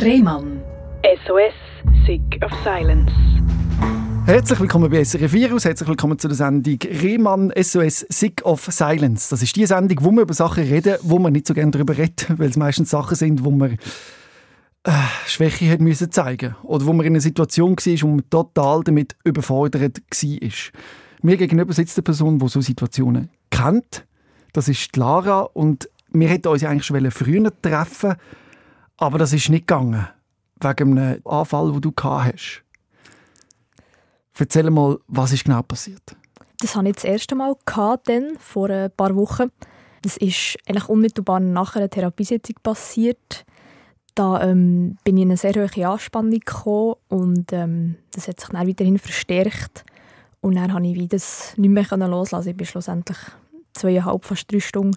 Rehmann. SOS, Sick of Silence. Herzlich willkommen bei SRF Virus, herzlich willkommen zu der Sendung Rehmann SOS Sick of Silence. Das ist die Sendung, wo wir über Sachen reden, wo man nicht so gerne darüber redet, weil es meistens Sachen sind, wo man äh, Schwäche hat müssen zeigen oder wo man in einer Situation war, wo man total damit überfordert war. Mir gegenüber sitzt eine Person, die so Situationen kennt. Das ist Lara und wir hätten uns eigentlich schon früher treffen aber das ist nicht gegangen, wegen einem Anfall, den du gehabt hast. Erzähl mal, was ist genau passiert? Das hatte ich das erste Mal gehabt, vor ein paar Wochen. Das ist eigentlich unmittelbar nach einer Therapiesitzung passiert. Da ähm, bin ich in eine sehr hohe Anspannung gekommen und ähm, das hat sich dann weiterhin verstärkt. Und dann konnte ich das nicht mehr loslassen. Ich war schlussendlich zweieinhalb, fast drei Stunden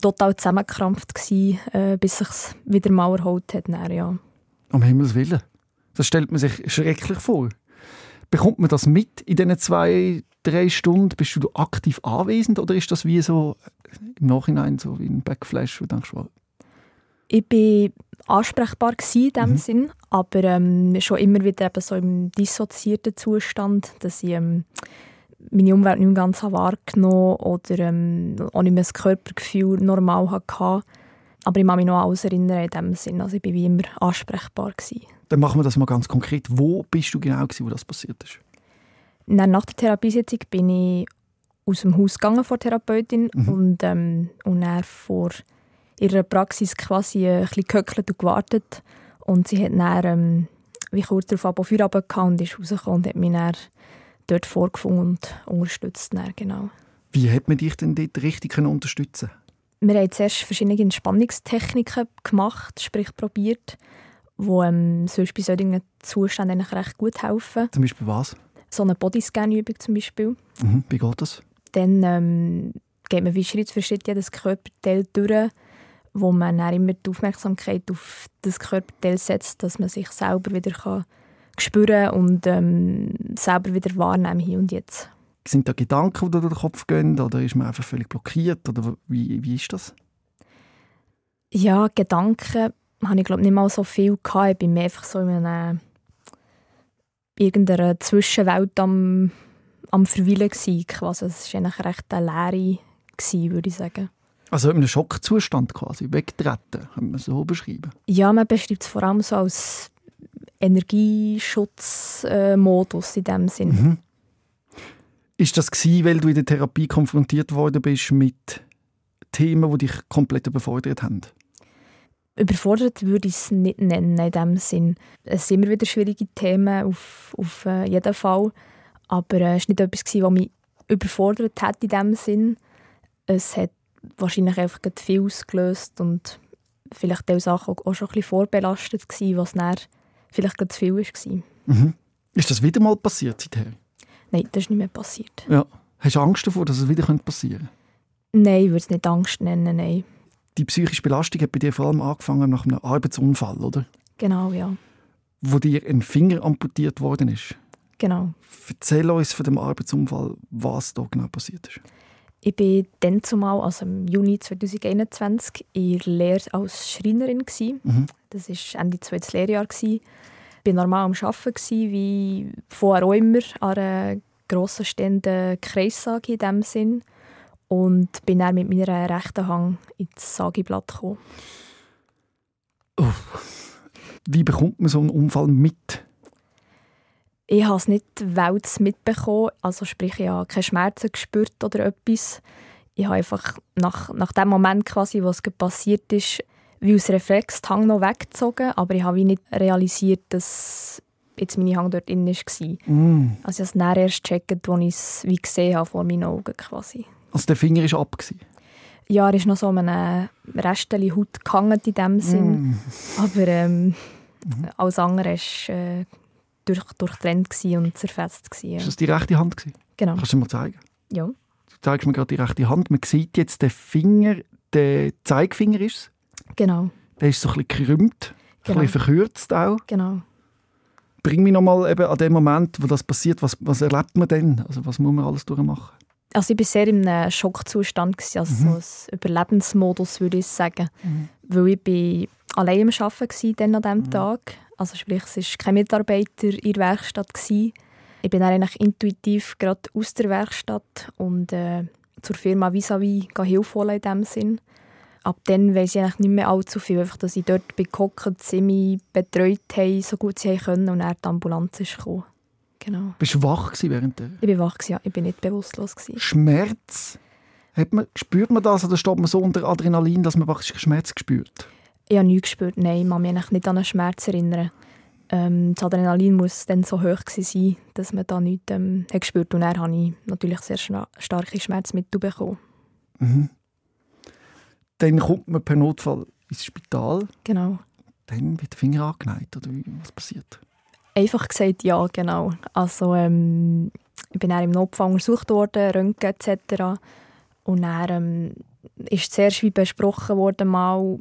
total zusammengekrampft, gewesen, äh, bis sich wieder mal erholt hat. Dann, ja. Um Himmels Willen. Das stellt man sich schrecklich vor. Bekommt man das mit in diesen zwei, drei Stunden? Bist du aktiv anwesend oder ist das wie so im Nachhinein so wie ein Backflash, wo du denkst, wow. Ich war ansprechbar in diesem mhm. Sinn, aber ähm, schon immer wieder eben so im dissoziierten Zustand, dass ich ähm, meine Umwelt nicht mehr ganz wahrgenommen oder ähm, auch nicht mehr das Körpergefühl normal hatte. Aber ich kann mich noch alles erinnern in dem Sinn. Also ich war wie immer ansprechbar. Gewesen. Dann machen wir das mal ganz konkret. Wo bist du genau, gewesen, wo das passiert ist? Dann, nach der Therapiesitzung bin ich aus dem Haus gegangen vor Therapeutin mhm. und, ähm, und dann vor ihrer Praxis quasi ein bisschen gehöckelt und gewartet. Und sie hat dann ähm, wie kurz darauf ab Feuer und ist rausgekommen und hat mich dann dort vorgefunden und unterstützt. Dann, genau. Wie hat man dich denn dort richtig unterstützen Wir haben zuerst verschiedene Entspannungstechniken gemacht, sprich probiert, die ähm, sonst bei solchen Zuständen recht gut helfen. Zum Beispiel was? So eine Bodyscan-Übung zum Beispiel. Mhm. Wie geht das? Dann ähm, geht man wie Schritt für Schritt jedes Körperteil durch, wo man dann immer die Aufmerksamkeit auf das Körperteil setzt, dass man sich selber wieder kann spüren und ähm, selber wieder wahrnehmen hier und jetzt. Sind da Gedanken, die durch den Kopf gehen oder ist man einfach völlig blockiert oder wie, wie ist das? Ja, Gedanken habe ich glaube nicht mal so viel gehabt. Ich bin mehr einfach so in einer irgendeiner Zwischenwelt am, am Verweilen gewesen. Also es war eigentlich recht eine Leere, gewesen, würde ich sagen. Also in einem Schockzustand quasi, wegtreten, kann man so beschreiben? Ja, man beschreibt es vor allem so als Energieschutzmodus in dem Sinn. Mhm. Ist das gewesen, weil du in der Therapie konfrontiert worden bist mit Themen, die dich komplett überfordert haben? Überfordert würde ich es nicht nennen in dem Sinn. Es sind immer wieder schwierige Themen auf, auf äh, jeden Fall, aber äh, es war nicht etwas, was mich überfordert hat in dem Sinn. Es hat wahrscheinlich einfach viel ausgelöst und vielleicht auch Sachen auch schon ein bisschen vorbelastet gewesen, was dann vielleicht zu viel war. Mhm. Ist das wieder mal passiert seither? Nein, das ist nicht mehr passiert. Ja. Hast du Angst davor, dass es wieder passieren könnte? Nein, ich würde es nicht Angst nennen, nein. Die psychische Belastung hat bei dir vor allem angefangen nach einem Arbeitsunfall, oder? Genau, ja. Wo dir ein Finger amputiert worden ist. Genau. Erzähl uns von dem Arbeitsunfall, was da genau passiert ist. Ich war dann zumal, also im Juni 2021, in der Lehre als Schreinerin. Mhm. Das war Ende zweites Lehrjahr. Ich war normal am Arbeiten, wie vorher auch immer, an einer grossen stehenden Kreissage in diesem Sinn. Und bin dann mit meiner rechten Hand ins Sageblatt gekommen. Oh. Wie bekommt man so einen Unfall mit? Ich habe es nicht welts mitbekommen, also sprich, ich habe keine Schmerzen gespürt oder etwas. Ich habe einfach nach, nach dem Moment, quasi, was passiert ist, wie aus Reflex die Hand noch weggezogen, aber ich habe nicht realisiert, dass jetzt meine Hand dort drin war. Mm. Also ich habe es erst gecheckt, als ich es wie gesehen habe vor meinen Augen quasi. Also der Finger war ab? Ja, er ist noch so an einem Restchen Haut gehangen in dem Sinn. Mm. Aber ähm, mm. alles andere ist... Äh, durch, durchtrennt und zerfetzt. War das die rechte Hand? Gewesen? Genau. Kannst du mir zeigen? Ja. Du zeigst mir gerade die rechte Hand. Man sieht jetzt den Finger, der Zeigefinger ist es. Genau. Der ist so ein bisschen gekrümmt, genau. ein bisschen verkürzt auch. Genau. Bring mich nochmal an den Moment, wo das passiert. Was, was erlebt man denn? Also was muss man alles durchmachen? Also ich war sehr in einem Schockzustand, also mhm. so ein Überlebensmodus, würde ich sagen. Mhm. Weil ich bin allein am Arbeiten dann an diesem mhm. Tag. Also sprich, es war kein Mitarbeiter in der Werkstatt. Gewesen. Ich bin dann eigentlich intuitiv gerade aus der Werkstatt und äh, zur Firma vis-à-vis -vis Hilfe holen in diesem Sinn. Ab dann weiss ich eigentlich nicht mehr allzu viel, einfach, dass ich dort bin gehockt, sie mich betreut haben, so gut sie können und dann die Ambulanz ist gekommen. Genau. Bist du wach während der... Ich war wach, ja. Ich bin nicht bewusstlos. Gewesen. Schmerz? Man, spürt man das oder steht man so unter Adrenalin, dass man praktisch Schmerz spürt? Ich habe nichts gespürt, nein. Ich kann mich nicht an einen Schmerz erinnern. Ähm, das Adrenalin muss dann so hoch sein, dass man da nichts ähm, hat gespürt Und dann habe ich natürlich sehr starke Schmerzmittel bekommen. Mhm. Dann kommt man per Notfall ins Spital. Genau. Dann wird der Finger angeneigt, oder was passiert? Einfach gesagt, ja, genau. Also ähm, ich bin dann im Notfall untersucht worden, Röntgen etc. Und dann ähm, ist zuerst wie besprochen worden, mal,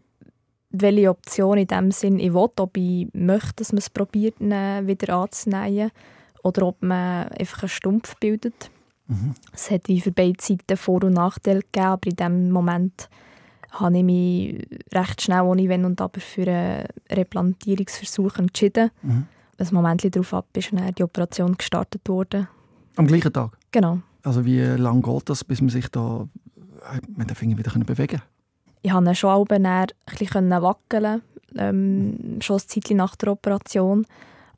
welche Option in dem Sinn ich will, ob ich möchte, dass man es probiert, wieder anzunehmen oder ob man einfach einen Stumpf bildet. Mhm. Es hat für beide Seiten Vor- und Nachteile gegeben, aber in dem Moment habe ich mich recht schnell ohne Wenn und Aber für einen Replantierungsversuch entschieden. Mhm. Ein Moment darauf ab ist dann die Operation gestartet worden. Am gleichen Tag? Genau. Also wie lange geht das, bis man sich da mit den Fingern wieder bewegen kann? Ich konnte schon auch ein bisschen wackeln, ähm, schon ein Zeit nach der Operation.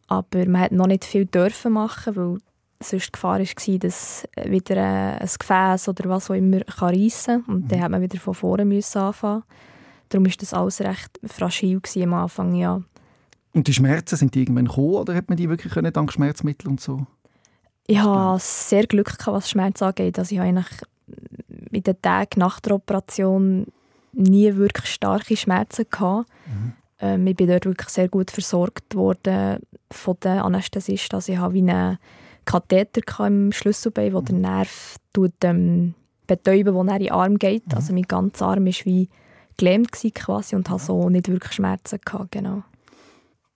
Aber man hat noch nicht viel dürfen machen, weil sonst die Gefahr war, dass wieder ein Gefäß oder was auch immer reissen kann. Und mhm. dann hat man wieder von vorne müssen anfangen. Darum war das alles recht fragil am Anfang, ja. Und die Schmerzen, sind die irgendwann gekommen oder hat man die wirklich können, dank Schmerzmittel und so? Ich hatte sehr Glück, was Schmerz angeht. Also ich habe eigentlich in den Tagen nach der Operation nie wirklich starke Schmerzen gehabt. Mhm. Ähm, ich bin dort wirklich sehr gut versorgt worden von den Anästhesisten. Also ich habe wie einen Katheter im Schlüsselbein, der den Nerv tut, ähm, betäuben, der in den Arm geht. Mhm. Also mein ganzer Arm war wie gelähmt quasi und hatte so nicht wirklich Schmerzen gehabt, genau.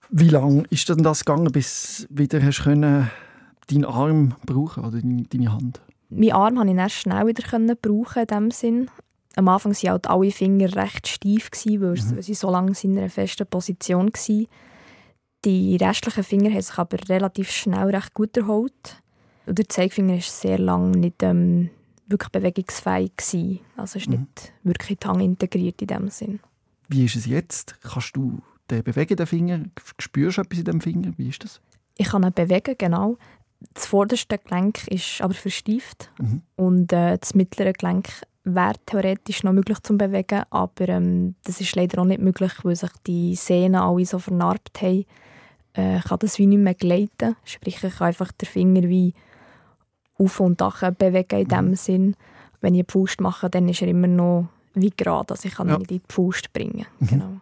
Wie lange ist denn das gegangen, bis du wieder hast können, deinen Arm brauchen oder deine Hand? Meinen Arm konnte ich erst schnell wieder brauchen in dem Sinn. Am Anfang waren halt alle Finger recht steif, weil mhm. sie so lange in einer festen Position waren. Die restlichen Finger haben sich aber relativ schnell recht gut erholt. Und der Zeigefinger war sehr lange nicht ähm, wirklich bewegungsfähig. Gewesen. Also ist mhm. nicht wirklich in die Hand integriert in dem Sinn. Wie ist es jetzt? Kannst du den bewegen, den Finger? Spürst du etwas in dem Finger? Wie ist das? Ich kann ihn bewegen, genau. Das vorderste Gelenk ist aber versteift mhm. und äh, das mittlere Gelenk wäre theoretisch noch möglich zu bewegen, aber ähm, das ist leider auch nicht möglich, weil sich die Sehnen alle so vernarbt haben. Äh, ich kann das wie nicht mehr gleiten, sprich ich kann einfach den Finger wie auf und nach bewegen in dem mhm. Sinn. Wenn ich eine Faust mache, dann ist er immer noch wie gerade, also ich kann ja. ihn nicht in die Faust bringen. Mhm. Genau.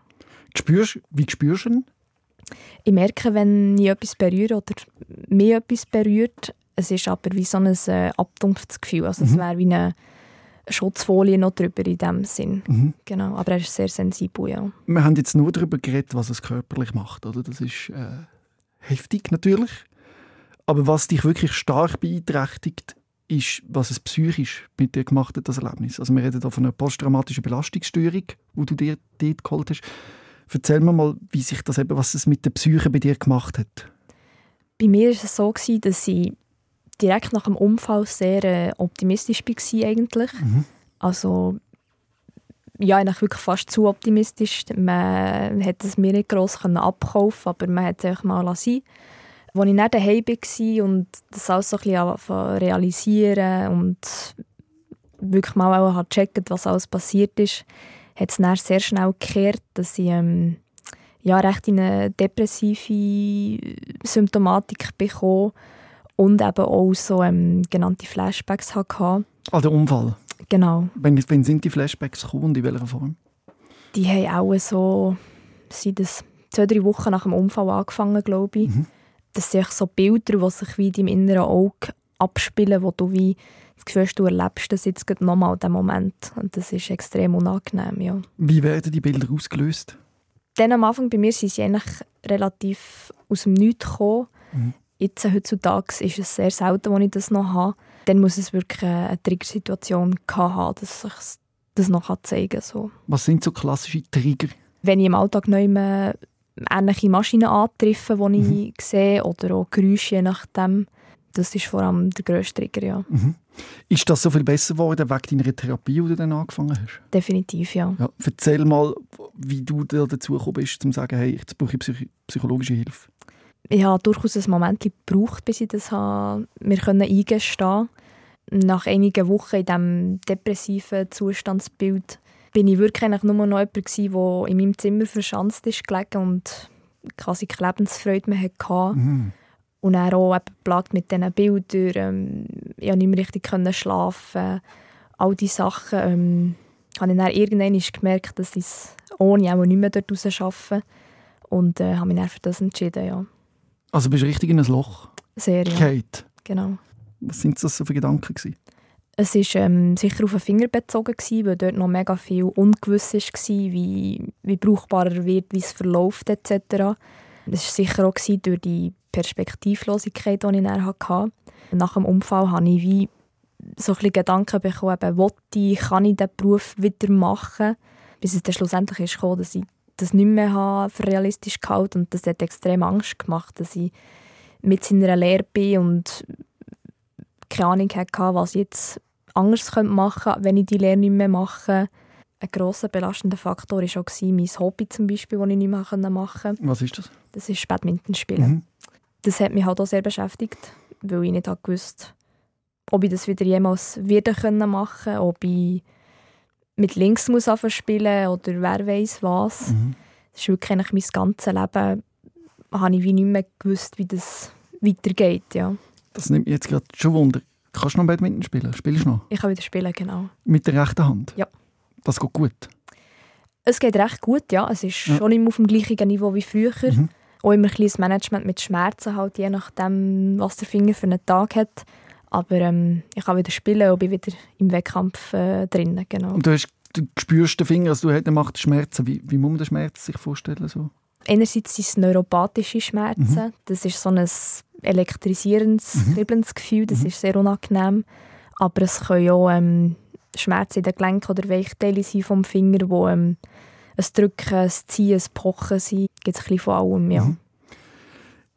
Spürst, wie spürst du ihn? Ich merke, wenn ich etwas berühre oder mir etwas berührt, es ist aber wie so ein äh, abdumpftes Gefühl. Also mhm. es wäre wie eine Schutzfolie noch drüber in dem Sinn. Mhm. Genau, aber er ist sehr sensibel, ja. Wir haben jetzt nur darüber geredet, was es körperlich macht, oder? Das ist äh, heftig natürlich. Aber was dich wirklich stark beeinträchtigt, ist, was es psychisch mit dir gemacht hat, das Erlebnis. Also wir reden hier von einer posttraumatischen Belastungsstörung, die du dir dort geholt hast. Erzähl mir mal, wie sich das eben, was es mit der Psyche bei dir gemacht hat. Bei mir war es so, dass ich direkt nach dem Unfall sehr äh, optimistisch war eigentlich. Mhm. Also ja, eigentlich wirklich fast zu optimistisch. Man hätte es mir nicht gross abkaufen aber man hätte es mal lassen. Als ich dann daheim war und das alles so ein bisschen realisieren und wirklich mal auch gecheckt, was alles passiert ist, hat es dann sehr schnell gekehrt, dass ich ähm, ja, recht in eine depressive Symptomatik bekommen und eben auch so ähm, genannte Flashbacks hatte. Ah, der Unfall? Genau. Wann, wann sind die Flashbacks gekommen und in welcher Form? Die haben auch so, seit das zwei, drei Wochen nach dem Unfall angefangen, glaube ich. Mhm. Das sind so Bilder, die sich wie in deinem inneren Auge abspielen, wo du wie das Gefühl hast, du erlebst das jetzt nochmal in diesem Moment. Und das ist extrem unangenehm, ja. Wie werden die Bilder ausgelöst? Dann am Anfang bei mir sind sie eigentlich relativ aus dem Nichts gekommen. Mhm. Jetzt, heutzutage, ist es sehr selten, dass ich das noch habe. Dann muss es wirklich eine Triggersituation haben, dass ich das noch zeigen kann. So. Was sind so klassische Trigger? wenn ich im Alltag neu ähnliche Maschinen antreffe, die ich mhm. sehe, oder auch Geräusche, je nachdem, das ist vor allem der grösste Trigger, ja. Mhm. Ist das so viel besser geworden wegen deiner Therapie, die du dann angefangen hast? Definitiv, ja. ja erzähl mal, wie du da dazu gekommen bist, um zu sagen, hey, jetzt brauche ich psych psychologische Hilfe. Ich habe durchaus ein Moment gebraucht, bis ich das habe, mir eingestehen konnte. Nach einigen Wochen in diesem depressiven Zustandsbild bin ich wirklich nur noch jemand der in meinem Zimmer verschanzt ist gelegen und quasi keine Lebensfreude mehr hatte. Mhm. Und er auch eben plagt mit diesen Bildern. Ähm, ich konnte nicht mehr richtig schlafen. All diese Sachen ähm, habe ich dann irgendwann gemerkt, dass ich es ohne auch nicht mehr dort raus arbeite. Und äh, habe mich dann für das entschieden, ja. Also bist du richtig in ein Loch Sehr, ja. Kate. Genau. Was sind das so für Gedanken gewesen? Es war ähm, sicher auf den Finger bezogen, gewesen, weil dort noch mega viel ungewiss war, wie, wie brauchbar er wird, wie es verläuft etc. Es war sicher auch gewesen, durch die Perspektivlosigkeit, die ich dann hatte. Nach dem Unfall habe ich wie so ein Gedanken bekommen, eben, ich, kann ich diesen Beruf wieder machen? Bis es dann schlussendlich ist gekommen, dass ich das nicht mehr für realistisch gehalten und das hat extrem Angst gemacht, dass ich mit seiner Lehre bin und keine Ahnung hatte, was ich jetzt anders machen könnte, wenn ich die Lehre nicht mehr mache. Ein grosser belastender Faktor war auch mein Hobby zum Beispiel, das ich nicht mehr machen konnte. Was ist das? Das ist Badminton spielen. Mhm. Das hat mich halt auch sehr beschäftigt, weil ich nicht gewusst ob ich das wieder jemals wieder machen können, ob ich mit links muss spielen oder wer weiß was. Mhm. Das ist wirklich mein ganzes Leben, habe ich wie nicht mehr gewusst, wie das weitergeht. Ja. Das nimmt mich jetzt gerade schon Wunder. Kannst du noch Badminton spielen? Spielst du noch? Ich kann wieder spielen, genau. Mit der rechten Hand? Ja. Das geht gut? Es geht recht gut, ja. Es ist ja. schon immer auf dem gleichen Niveau wie früher. Mhm. Auch immer ein kleines Management mit Schmerzen, halt, je nachdem, was der Finger für einen Tag hat. Aber ähm, ich kann wieder spielen und bin wieder im Wettkampf äh, drin. Genau. Und du, hast, du spürst den Finger, also du macht Schmerzen. Wie, wie muss man den Schmerz sich vorstellen? So? Einerseits sind es neuropathische Schmerzen. Mhm. Das ist so ein elektrisierendes, mhm. Gefühl. Das mhm. ist sehr unangenehm. Aber es können auch ähm, Schmerzen in den Gelenken oder Weichteile sein vom Finger, wo ähm, ein Drücken, ein Ziehen, ein Pochen sind. Es gibt ein bisschen von allem, ja. Mhm.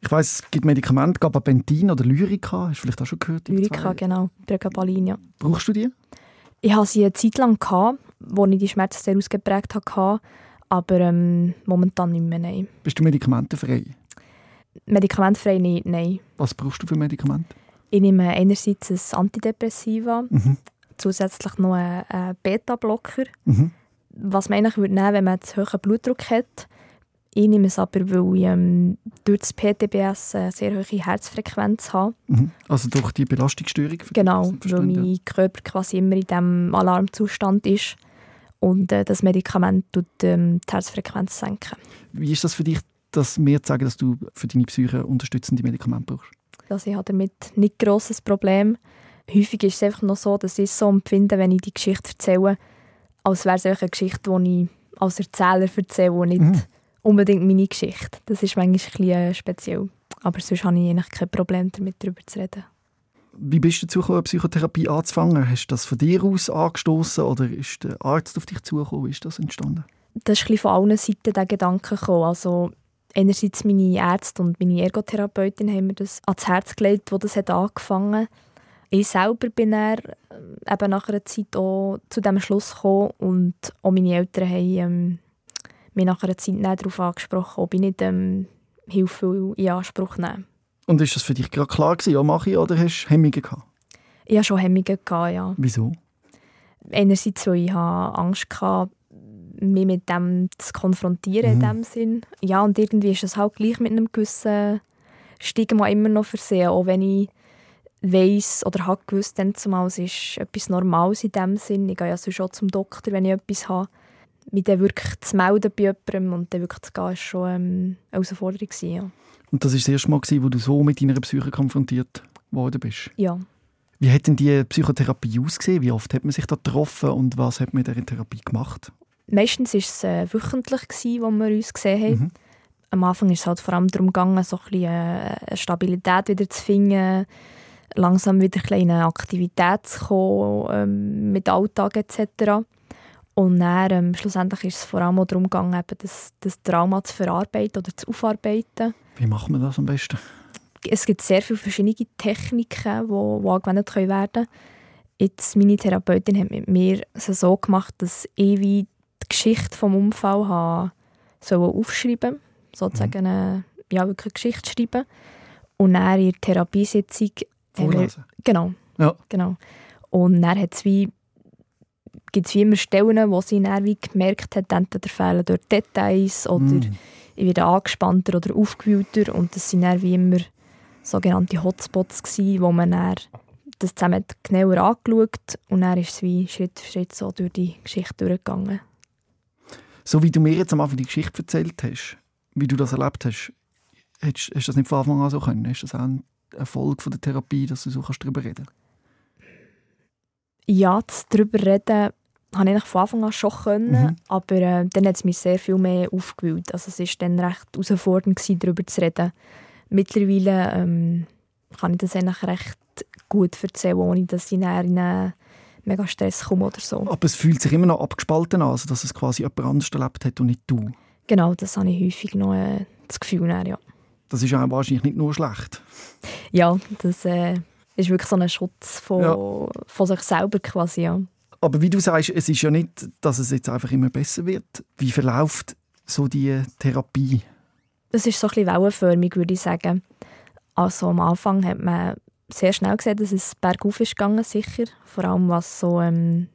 Ich weiss, es gibt Medikamente, Gabapentin oder Lyrica. Hast du vielleicht auch schon gehört? Lyrica, genau. Pregabalin, ja. Brauchst du die? Ich hatte sie eine Zeit lang, gehabt, wo ich die Schmerzen sehr ausgeprägt hatte. Aber ähm, momentan nicht mehr, nein. Bist du medikamentenfrei? Medikamentenfrei nicht, nein. Was brauchst du für Medikamente? Ich nehme einerseits ein Antidepressiva, mhm. zusätzlich noch einen Beta-Blocker. Mhm. Was man eigentlich würde nehmen, wenn man einen hohen Blutdruck hat. Ich nehme es aber, weil ich ähm, durch das PTBS eine sehr hohe Herzfrequenz habe. Mhm. Also durch die Belastungsstörung? Genau, weil mein Körper quasi immer in diesem Alarmzustand ist. Und äh, das Medikament tut ähm, die Herzfrequenz senken. Wie ist das für dich, dass wir sagen, dass du für deine Psyche unterstützende Medikamente brauchst? Also ich habe damit nicht ein grosses Problem. Häufig ist es einfach noch so, dass ich es so empfinde, wenn ich die Geschichte erzähle, als wäre es eine Geschichte, die ich als Erzähler erzähle und nicht mhm unbedingt meine Geschichte. Das ist manchmal ein äh, speziell. Aber sonst habe ich eigentlich kein Problem damit, darüber zu reden. Wie bist du dazu gekommen, Psychotherapie anzufangen? Hast du das von dir aus angestoßen oder ist der Arzt auf dich zugekommen? Wie ist das entstanden? Das ist ein von allen Seiten der Gedanke gekommen. Also einerseits meine Ärzte und meine Ergotherapeutin haben mir das ans Herz gelegt, wo das hat angefangen. Ich selber bin dann äh, eben nach einer Zeit auch zu diesem Schluss gekommen und auch meine Eltern haben ähm, mich nach einer Zeit darauf angesprochen, ob ich nicht ähm, Hilfe in Anspruch nehme. Und ist das für dich gerade klar gewesen, ja, mache ich, oder hast du Hemmungen gehabt? Ich hatte schon Hemmungen, gehabt, ja. Wieso? Einerseits, weil ich Angst hatte, mich mit dem zu konfrontieren mhm. in dem Sinn. Ja, und irgendwie ist es halt gleich mit einem gewissen Stigma immer noch versehen, auch wenn ich weiss oder habe gewusst, dann zumal es ist etwas Normales in dem Sinn. Ich gehe ja sonst schon zum Doktor, wenn ich etwas habe mich dann wirklich zu melden bei jemandem und dann wirklich zu gehen, war schon ähm, eine Herausforderung. Ja. Und das war das erste Mal, wo du so mit deiner Psyche konfrontiert worden bist? Ja. Wie hat denn die Psychotherapie ausgesehen? Wie oft hat man sich da getroffen und was hat man in dieser Therapie gemacht? Meistens war es äh, wöchentlich, gewesen, wo wir uns gesehen haben. Mhm. Am Anfang ist es halt vor allem darum gegangen, so ein bisschen, äh, eine Stabilität wieder zu finden, langsam wieder eine Aktivität zu kommen, ähm, mit Alltag etc. Und dann, ähm, schlussendlich ist es vor allem auch darum gegangen, eben das, das Trauma zu verarbeiten oder zu aufarbeiten. Wie macht man das am besten? Es gibt sehr viele verschiedene Techniken, die, die angewendet können werden Jetzt, meine Therapeutin hat mit mir es so gemacht, dass ich wie die Geschichte des Unfalls habe, so aufschreiben sozusagen eine, ja, wirklich eine Geschichte schreiben. Und dann in der Therapiesitzung... Vorlesen. Genau, Ja. genau. Und dann hat es wie gibt es wie immer Stellen, wo sie dann wie gemerkt hat, entweder fehlen dort Details oder Mm. ich werde angespannter oder aufgewühlter und das sind dann wie immer sogenannte Hotspots gewesen, wo man dann das zusammen genauer angeschaut und dann ist es wie Schritt für Schritt so durch die Geschichte durchgegangen. So wie du mir jetzt am Anfang die Geschichte erzählt hast, wie du das erlebt hast, hast, hast du das nicht von Anfang an so können? Ist das auch ein Erfolg von der Therapie, dass du so kannst darüber reden Ja, das darüber reden habe ich von Anfang an schon können, Mhm. aber äh, dann hat es mich sehr viel mehr aufgewühlt. Also es war dann recht herausfordernd, gewesen, darüber zu reden. Mittlerweile ähm, kann ich das eigentlich recht gut erzählen, ohne dass ich in einen mega Stress komme oder so. Aber es fühlt sich immer noch abgespalten an, also dass es quasi jemand anderes erlebt hat und nicht du. Genau, das habe ich häufig noch äh, das Gefühl. Dann, ja. Das ist auch wahrscheinlich nicht nur schlecht. ja, das äh, ist wirklich so ein Schutz von, Ja. von sich selber quasi. Ja. Aber wie du sagst, es ist ja nicht, dass es jetzt einfach immer besser wird. Wie verläuft so die Therapie? Es ist so ein bisschen wellenförmig, würde ich sagen. Also am Anfang hat man sehr schnell gesehen, dass es bergauf ist gegangen, sicher. Vor allem was so ähm,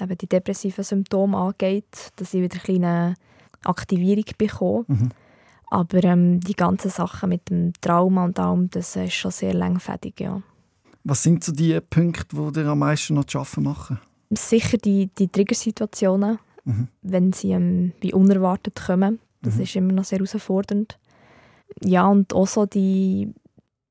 eben die depressiven Symptome angeht, dass ich wieder eine kleine Aktivierung bekomme. Mhm. Aber ähm, die ganzen Sachen mit dem Trauma und allem, das ist schon sehr langfädig, ja. Was sind so die Punkte, die dir am meisten noch zu arbeiten machen? Sicher die, die Triggersituationen, Mhm. wenn sie ähm, wie unerwartet kommen. Das Mhm. ist immer noch sehr herausfordernd. Ja, und auch so die,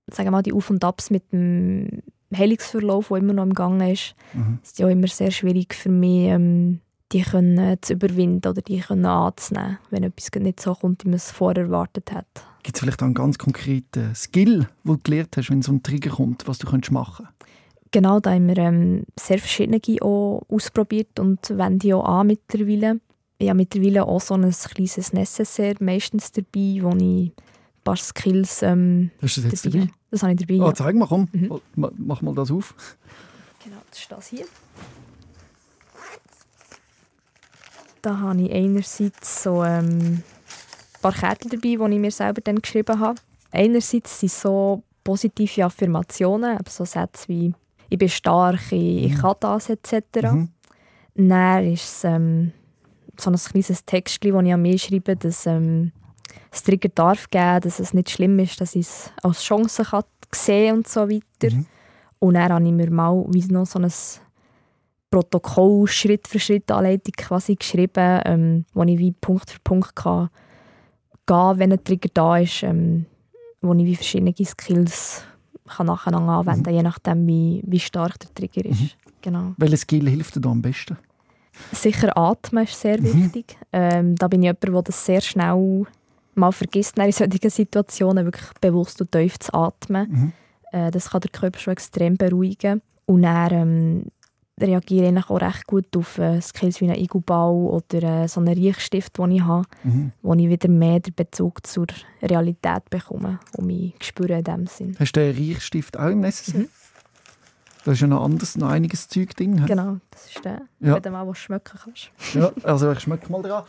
sagen mal, die Auf- und Abs mit dem Heilungsverlauf, der immer noch im Gang ist, Mhm. ist ja immer sehr schwierig für mich, ähm, die können zu überwinden oder die können anzunehmen, wenn etwas nicht so kommt, wie man es vorher erwartet hat. Gibt es vielleicht auch einen ganz konkreten Skill, den du gelernt hast, wenn so ein Trigger kommt, was du könntest machen Genau, da haben wir ähm, sehr verschiedene auch ausprobiert und wenden die auch an mittlerweile. Ich habe mittlerweile auch so ein kleines Necessaire meistens dabei, wo ich ein paar Skills ähm, Hast du das jetzt dabei dabei? Das habe ich dabei. Ah, ja. zeig mal, komm. Mhm. Ma- Mach mal das auf. Genau, das ist das hier. Da habe ich einerseits so ähm, ein paar Kärtchen dabei, die ich mir selber dann geschrieben habe. Einerseits sind so positive Affirmationen, so Sätze wie «Ich bin stark», «Ich, ich kann das» etc. Mhm. Dann ist es ähm, so ein kleines Textchen, das ich an mich schreibe, dass ähm, es Trigger darf geben, dass es nicht schlimm ist, dass ich es als Chance kann sehen und so weiter. Mhm. Und dann habe ich mir mal wie noch so ein Protokoll, Schritt für Schritt Anleitung quasi geschrieben, ähm, wo ich wie Punkt für Punkt kann gehen, wenn ein Trigger da ist, ähm, wo ich wie verschiedene Skills kann nacheinander anwenden, je nachdem wie, wie stark der Trigger ist. Genau. Welcher Skill hilft dir da am besten? Sicher atmen ist sehr Mhm. wichtig. Ähm, da bin ich jemand, der das sehr schnell mal vergisst, in solchen Situationen wirklich bewusst und tief zu atmen. Mhm. Äh, das kann den Körper schon extrem beruhigen. Und dann ähm, reagiere ich auch recht gut auf äh, Skills wie einen Igelbau oder äh, so einen Riechstift, den ich habe, Mhm. wo ich wieder mehr den Bezug zur Realität bekomme und mich spüre in dem Sinn. Hast du den Reichstift auch im Necessaire? Mhm. Da ist ja noch anderes, noch einiges Zeug drin. hä? Genau, das ist der, Ja. wenn du mal was schmecken kannst. Ja, also ich schmecke mal dran.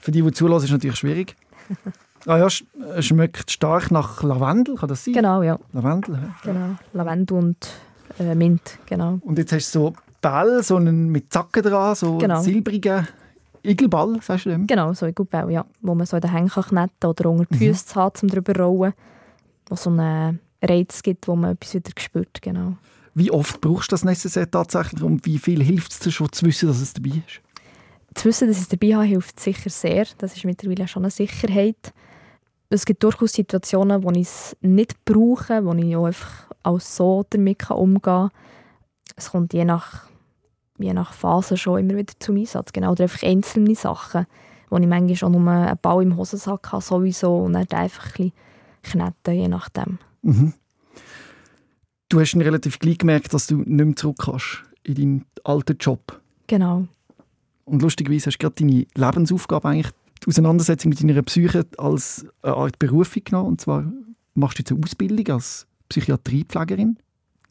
Für die, die zulassen, ist es natürlich schwierig. Ah ja, es schmeckt stark nach Lavendel, kann das sein? Genau, ja. Lavendel, hä? Genau. Lavendel und äh, Mint, genau. Und jetzt hast du so Ball, so einen mit Zacken dran, so Genau. einen silbrigen Igelball, sagst du dem? Genau, so ein Gubbau, ja. Wo man so in den Hängen kneten oder unter die Mhm. Füße zu haben, um drüber zu rollen. Wo so einen Reiz gibt, wo man etwas wieder spürt, genau. Wie oft brauchst du das Necessaire tatsächlich und wie viel hilft es dir schon zu wissen, dass es dabei ist? Zu wissen, dass ich es dabei habe, hilft sicher sehr. Das ist mittlerweile schon eine Sicherheit. Es gibt durchaus Situationen, wo ich es nicht brauche, wo ich auch einfach auch so damit umgehen kann. Es kommt je nach, je nach Phase schon immer wieder zum Einsatz. Genau, oder einfach einzelne Sachen, wo ich manchmal schon nur einen Ball im Hosensack habe, sowieso, und dann einfach ein bisschen kneten, je nachdem. Mhm. Du hast relativ gleich gemerkt, dass du nicht mehr zurück kannst in deinen alten Job. Genau. Und lustigerweise hast du gerade deine Lebensaufgabe eigentlich die Auseinandersetzung mit deiner Psyche als eine Art Berufung genommen. Und zwar machst du jetzt eine Ausbildung als Psychiatriepflegerin.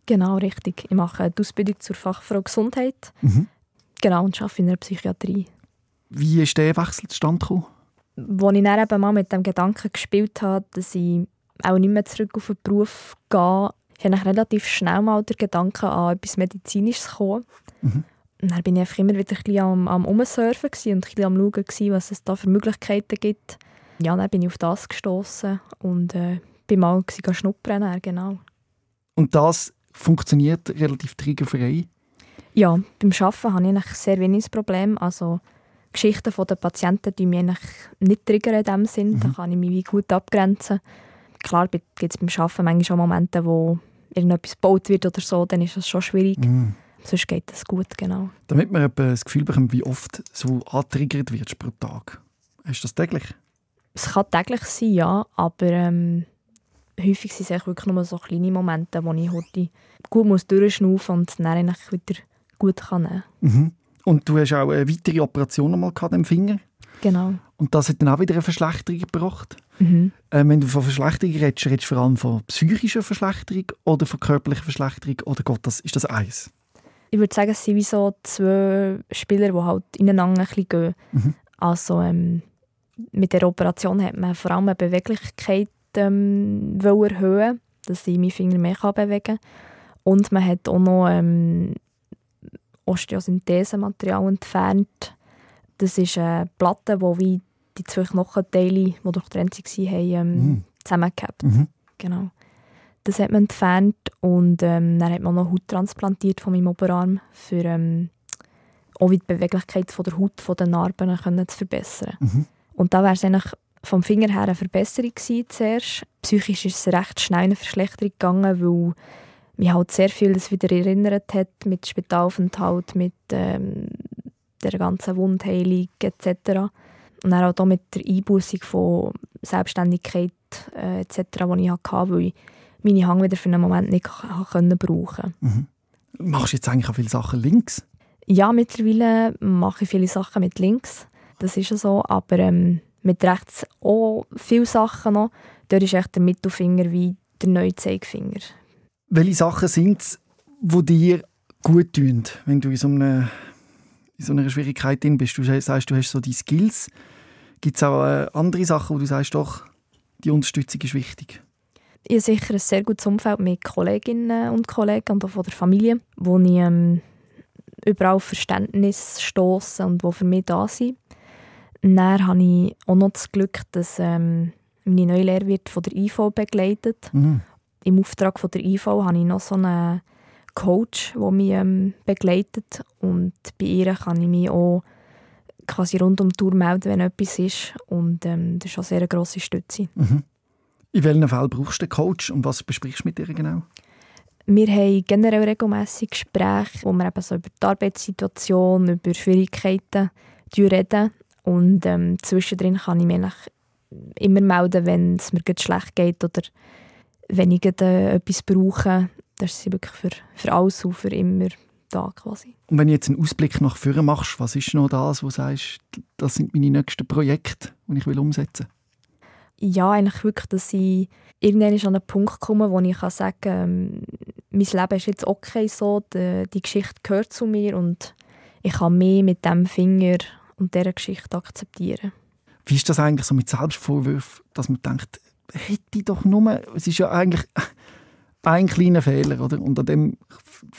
Genau, richtig. Ich mache die Ausbildung zur Fachfrau Gesundheit. Mhm. Genau, und arbeite in der Psychiatrie. Wie ist der Wechsel zustande gekommen? Als ich dann eben mal mit dem Gedanken gespielt habe, dass ich auch nicht mehr zurück auf den Beruf gehe, eigentlich relativ schnell mal der Gedanke an etwas Medizinisches gekommen. Mhm. Und dann bin ich einfach immer wieder ein bisschen am, am Umsurfen und ein bisschen am Schauen, gewesen, was es da für Möglichkeiten gibt. Ja, dann bin ich auf das gestoßen und äh, bin mal schnuppern, genau. Und das funktioniert relativ triggerfrei? Ja, beim Arbeiten habe ich sehr wenig Problem. Also Geschichten der Patienten die mich nicht triggern in dem Sinn. Mhm. Da kann ich mich wie gut abgrenzen. Klar gibt es beim Arbeiten manchmal schon Momente, wo irgendetwas gebaut wird oder so, dann ist das schon schwierig. Mhm. Sonst geht das gut, genau. Damit man das Gefühl bekommt, wie oft so antriggert wird pro Tag. Du das täglich? Es kann täglich sein, ja, aber ähm, häufig sind es wirklich nur so kleine Momente, wo ich heute gut muss durchschnaufen und dann eigentlich wieder gut kann nehmen. Mhm. Und du hast auch eine weitere Operation nochmal gehabt am Finger. Genau. Und das hat dann auch wieder eine Verschlechterung gebracht. Mhm. Ähm, wenn du von Verschlechterung redest, redest du vor allem von psychischer Verschlechterung oder von körperlicher Verschlechterung oder Gott, das, ist das eins? Ich würde sagen, es sind wie so zwei Spieler, die halt ineinander ein bisschen gehen. Mhm. Also ähm, mit der Operation hat man vor allem eine Beweglichkeit ähm, erhöhen, dass ich meinen Finger mehr kann bewegen kann. Und man hat auch noch ähm, Osteosynthesematerial entfernt. Das ist eine Platte, wo wie die zwei Knochenteile, die durchtrennt waren, ähm, Mhm. zusammengehabt. Mhm. Genau. Das hat man entfernt und ähm, dann hat man noch Haut transplantiert von meinem Oberarm, für ähm, auch die Beweglichkeit von der Haut von den Narben können zu verbessern. Mhm. Und da wäre es eigentlich vom Finger her eine Verbesserung gewesen zuerst. Psychisch ist es recht schnell in eine Verschlechterung gegangen, weil mich halt sehr viel das wieder erinnert hat mit Spitalaufenthalt, mit ähm, der ganzen Wundheilung etc. Und dann auch da mit der Einbußung von Selbstständigkeit äh, etc., die ich hatte, weil ich meine Hang wieder für einen Moment nicht können brauchen Mhm. Machst du jetzt eigentlich auch viele Sachen links? Ja, mittlerweile mache ich viele Sachen mit links. Das ist ja so. Aber ähm, mit rechts auch viele Sachen noch. Dort ist echt der Mittelfinger wie der neue Zeigefinger. Welche Sachen sind es, die dir gut tun, wenn du in so, einer, in so einer Schwierigkeit drin bist? Du sagst, du hast so die Skills. Gibt es auch äh, andere Sachen, wo du sagst, doch, die Unterstützung ist wichtig? Ich habe sicher ein sehr gutes Umfeld mit Kolleginnen und Kollegen und auch von der Familie, wo ich ähm, überall auf Verständnis stoße und die für mich da sind. Dann habe ich auch noch das Glück, dass ähm, meine neue Lehre wird von der IV begleitet. Mhm. Im Auftrag von der IV habe ich noch so einen Coach, der mich ähm, begleitet. Und bei ihr kann ich mich auch quasi rund um die Tour melden, wenn etwas ist. Und ähm, das ist schon sehr eine grosse Stütze. Mhm. In welchen Fällen brauchst du einen Coach und was besprichst du mit ihr genau? Wir haben generell regelmässig Gespräche, wo wir eben so über die Arbeitssituation, über Schwierigkeiten reden. Und ähm, zwischendrin kann ich mich immer melden, wenn es mir schlecht geht oder wenn ich äh, etwas brauche. Das ist wirklich für, für alles und für immer da quasi. Und wenn du jetzt einen Ausblick nach vorne machst, was ist noch das, wo du sagst, das sind meine nächsten Projekte, die ich will umsetzen Ja, eigentlich wirklich, dass ich irgendwann an einen Punkt komme, wo ich kann sagen kann, ähm, mein Leben ist jetzt okay so, die, die Geschichte gehört zu mir und ich kann mehr mit dem Finger und dieser Geschichte akzeptieren. Wie ist das eigentlich so mit Selbstvorwürfen, dass man denkt, hätte ich doch nur, es ist ja eigentlich ein kleiner Fehler, oder? Und an dem,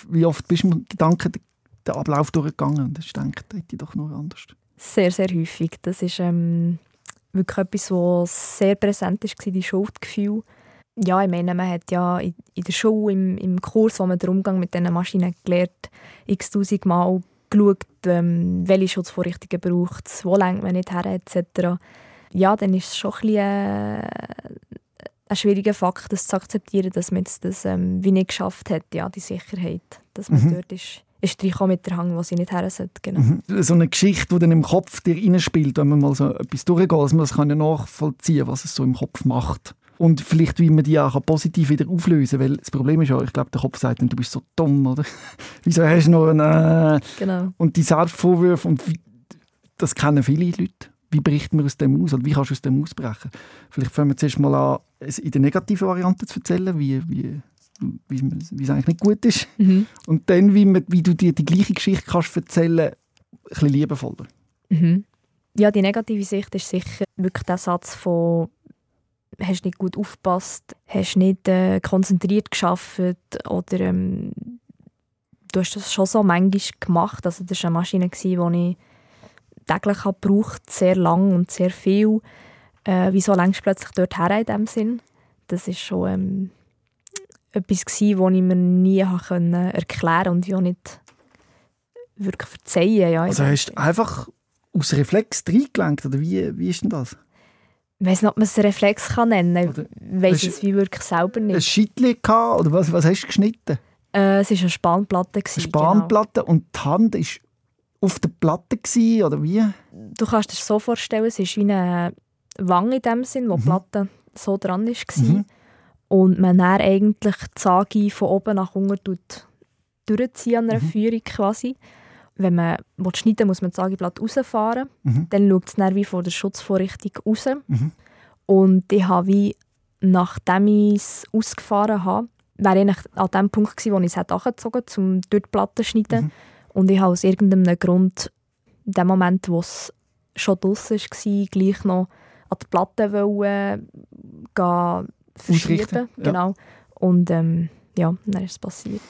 wie oft bist du mit Gedanken den Ablauf durchgegangen und hast gedacht, hätte ich doch nur anders. Sehr, sehr häufig. Das ist ähm, wirklich etwas, was sehr präsent war, die Schuldgefühl. Ja, ich meine, man hat ja in, in der Schule, im, im Kurs, wo man den Umgang mit diesen Maschinen gelernt, x-tausend Mal geschaut, ähm, welche Schutzvorrichtungen braucht es, wo lenkt man nicht her, etc. Ja, dann ist es schon ein, bisschen, äh, ein schwieriger Fakt, das zu akzeptieren, dass man jetzt das ähm, wie nicht geschafft hat, ja, die Sicherheit, dass man Mhm. dort ist, ist reingekommen mit der Hang, wo sie nicht her sollte. Genau. Mhm. So eine Geschichte, die dann im Kopf dir reinspielt, wenn man mal so etwas durchgeht, dass man das kann ja nachvollziehen was es so im Kopf macht. Und vielleicht, wie man die auch positiv wieder auflösen kann. Weil das Problem ist ja, ich glaube, der Kopf sagt dann, du bist so dumm, oder? Wieso hast du noch einen... Äh? genau. Und die Selbstvorwürfe und das kennen viele Leute. Wie bricht man aus dem aus? Oder wie kannst du aus dem ausbrechen? Vielleicht fangen wir zuerst mal an, es in der negativen Variante zu erzählen, wie, wie, wie, wie es eigentlich nicht gut ist. Mhm. Und dann, wie, man, wie du dir die gleiche Geschichte kannst erzählen ein bisschen liebevoller. Mhm. Ja, die negative Sicht ist sicher wirklich der Satz von hast nicht gut aufgepasst, hast nicht äh, konzentriert geschafft oder ähm, du hast das schon so manchmal gemacht. Also das war eine Maschine, die ich täglich habe gebraucht, sehr lang und sehr viel. Äh, wieso längst plötzlich dort her in dem Sinn? Das ist schon ähm, etwas gewesen, was ich mir nie erklären konnte und auch nicht wirklich verzeihen. Ja, also hast du einfach aus Reflex reingelenkt, oder wie, wie ist denn das? Ich weiss nicht, ob man es Reflex kann nennen kann. Ich weiss es wie wirklich selber nicht. Ein Schittli oder was, was hast du geschnitten? Äh, es war eine Spanplatte. Eine Spanplatte genau. und die Hand war auf der Platte gewesen, oder wie? Du kannst dir das so vorstellen, es ist wie eine Wange in dem Sinn, wo mhm. die Platte so dran war. Mhm. Und man dann eigentlich die Sage von oben nach unten durchziehen an einer mhm. Führung quasi wenn man schneiden muss man das Sageblatt rausfahren. Mhm. Dann schaut es dann wie vor der Schutzvorrichtung raus. Mhm. Und ich habe wie, nachdem ich es ausgefahren habe, wäre ich an dem Punkt gewesen, wo ich es angezogen habe, um durch die Platte zu schneiden. Mhm. Und ich habe aus irgendeinem Grund, in dem Moment, wo es schon draußen war, gleich noch an die Platte wollen, gehen, verschieben. Ja. Genau. Und ähm, ja, dann ist es passiert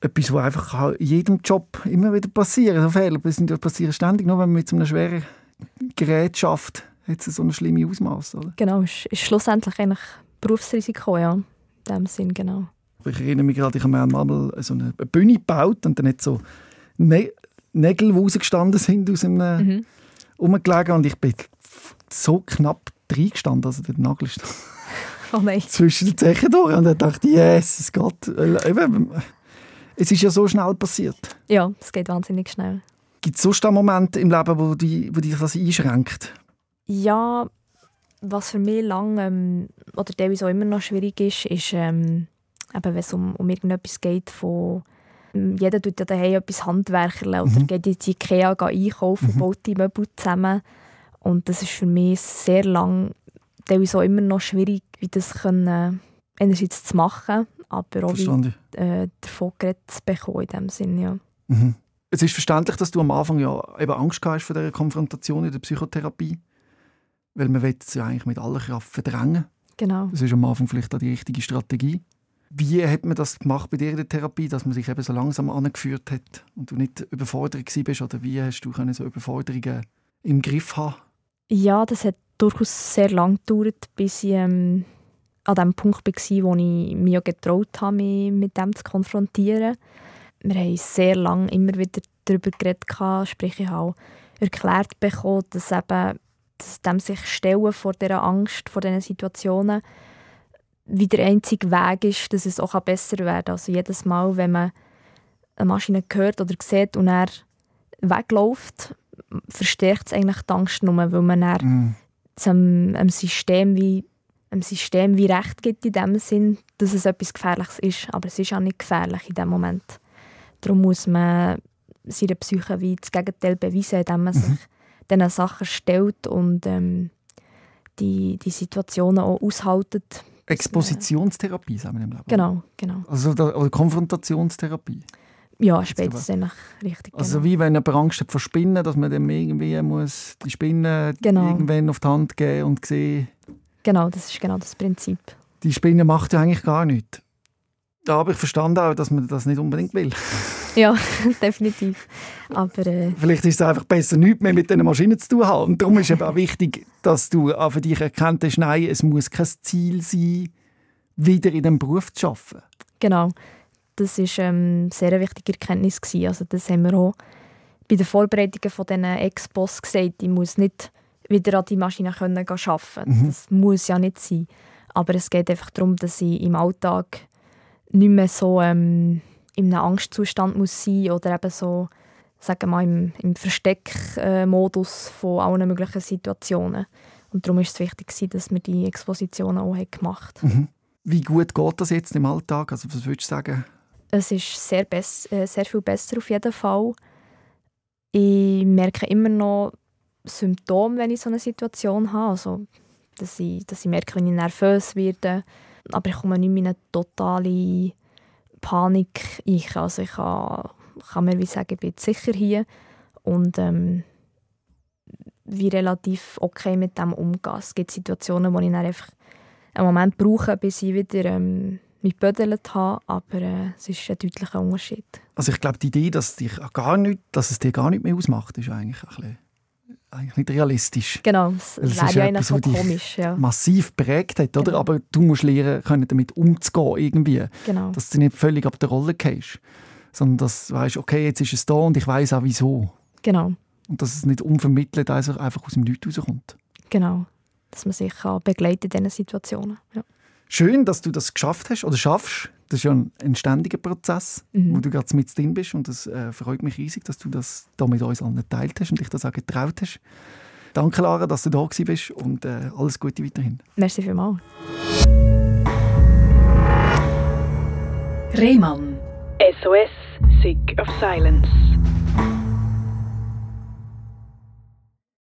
etwas, was einfach in jedem Job immer wieder passiert. So Fehler passieren ständig, nur wenn man mit so einem schweren Gerät schafft, hat es so ein schlimmes Ausmaß. Genau, es ist schlussendlich eigentlich Berufsrisiko, ja, in dem Sinn, genau. Ich erinnere mich gerade, ich habe mir einmal so eine Bühne gebaut und dann hat so ne Nägel, die rausgestanden sind aus einem mhm. rumgelegen und ich bin so knapp reingestanden, also der Nagel ist oh zwischen den Zechen durch und dann dachte ich, yes, es geht. Es ist ja so schnell passiert. Ja, es geht wahnsinnig schnell. Gibt es sonst einen Moment im Leben, wo, die, wo dich das einschränkt? Ja, was für mich lang ähm, oder teilweise auch immer noch schwierig ist, ist, ähm, eben, wenn es um, um irgendetwas geht von ähm, jeder tut ja daheim etwas handwerkeln oder mhm. geht ins Ikea einkaufen, mhm. baut die Möbel zusammen. Und das ist für mich sehr lang, teilweise auch immer noch schwierig, wie das können, einerseits zu machen aber auch wie, äh, davon geredet zu bekommen in dem Sinn, ja. Mhm. Es ist verständlich, dass du am Anfang ja eben Angst hast vor dieser Konfrontation in der Psychotherapie, weil man will es ja eigentlich mit aller Kraft verdrängen. Genau. Das ist am Anfang vielleicht auch die richtige Strategie. Wie hat man das gemacht bei dir in der Therapie, dass man sich eben so langsam angeführt hat und du nicht überfordert bist oder wie hast du so Überforderungen im Griff haben? Ja, das hat durchaus sehr lange gedauert, bis ich ähm, an dem Punkt war, wo ich mich getraut habe, mich mit dem zu konfrontieren. Wir haben sehr lange immer wieder darüber geredet, sprich ich habe erklärt bekommen, dass eben dass dem sich stellen vor dieser Angst, vor diesen Situationen, wie der einzige Weg ist, dass es auch besser werden kann. Also jedes Mal, wenn man eine Maschine hört oder sieht und er wegläuft, verstärkt es eigentlich die Angst nur, weil man mm. einem System wie einem System wie Recht gibt in dem Sinn, dass es etwas Gefährliches ist. Aber es ist auch nicht gefährlich in dem Moment. Darum muss man seiner Psyche wie das Gegenteil beweisen, indem man mhm. sich diesen Sachen stellt und ähm, die, die Situationen auch aushaltet. Expositionstherapie, sagen wir im Leben. Genau, genau. Also oder Konfrontationstherapie. Ja, spätestens richtig. Also genau. wie wenn jemand Angst hat vor Spinnen, dass man dem irgendwie muss die Spinnen genau. irgendwann auf die Hand geben und sehen Genau, das ist genau das Prinzip. Die Spinne macht ja eigentlich gar nichts. Da habe ich verstanden auch, dass man das nicht unbedingt will. ja, definitiv. Aber, äh, Vielleicht ist es einfach besser, nichts mehr mit diesen Maschinen zu tun haben. Und darum ist es auch wichtig, dass du auch für dich erkannt hast, nein, es muss kein Ziel sein, wieder in diesem Beruf zu arbeiten. Genau. Das war ähm, eine sehr wichtige Erkenntnis. Also das haben wir auch bei den Vorbereitungen von diesen Expos gesagt. Ich muss nicht wieder an die Maschine können arbeiten können. Mhm. Das muss ja nicht sein. Aber es geht einfach darum, dass ich im Alltag nicht mehr so ähm, in einem Angstzustand muss sein oder eben so sagen wir mal, im, im Versteckmodus von allen möglichen Situationen. Und darum ist es wichtig, dass wir die Expositionen auch gemacht haben. Mhm. Wie gut geht das jetzt im Alltag? Also was würdest du sagen? Es ist sehr, äh, sehr viel besser auf jeden Fall. Ich merke immer noch Symptome, wenn ich so eine Situation habe. Also, dass, ich, dass ich merke, wenn ich nervös werde. Aber ich komme nicht in eine totale Panik ein. Also ich kann, kann mir wie sagen, ich bin sicher hier und ähm, wie relativ okay mit dem umgehen. Es gibt Situationen, wo ich dann einfach einen Moment brauche, bis ich wieder ähm, mich gebödelt habe, aber äh, es ist ein deutlicher Unterschied. Also ich glaube, die Idee, dass, dich gar nicht, dass es dir gar nicht mehr ausmacht, ist eigentlich ein bisschen eigentlich nicht realistisch. Genau, das wäre ja eigentlich so komisch. Ja. massiv prägt hat, oder? Genau. Aber du musst lernen, können damit umzugehen irgendwie. Genau. Dass du nicht völlig ab der Rolle gehst, sondern dass du weißt, okay, jetzt ist es da und ich weiß auch wieso. Genau. Und dass es nicht unvermittelt also einfach aus dem Nichts rauskommt. Genau, dass man sich kann begleiten in diesen Situationen. Ja. Schön, dass du das geschafft hast oder schaffst. Das ist ja ein, ein ständiger Prozess, mhm. wo du gerade mit drin bist. Und das äh, freut mich riesig, dass du das da mit uns allen geteilt hast und dich das auch getraut hast. Danke, Lara, dass du da bist und äh, alles Gute weiterhin. Merci vielmals. Rehmann. SOS, Sick of Silence.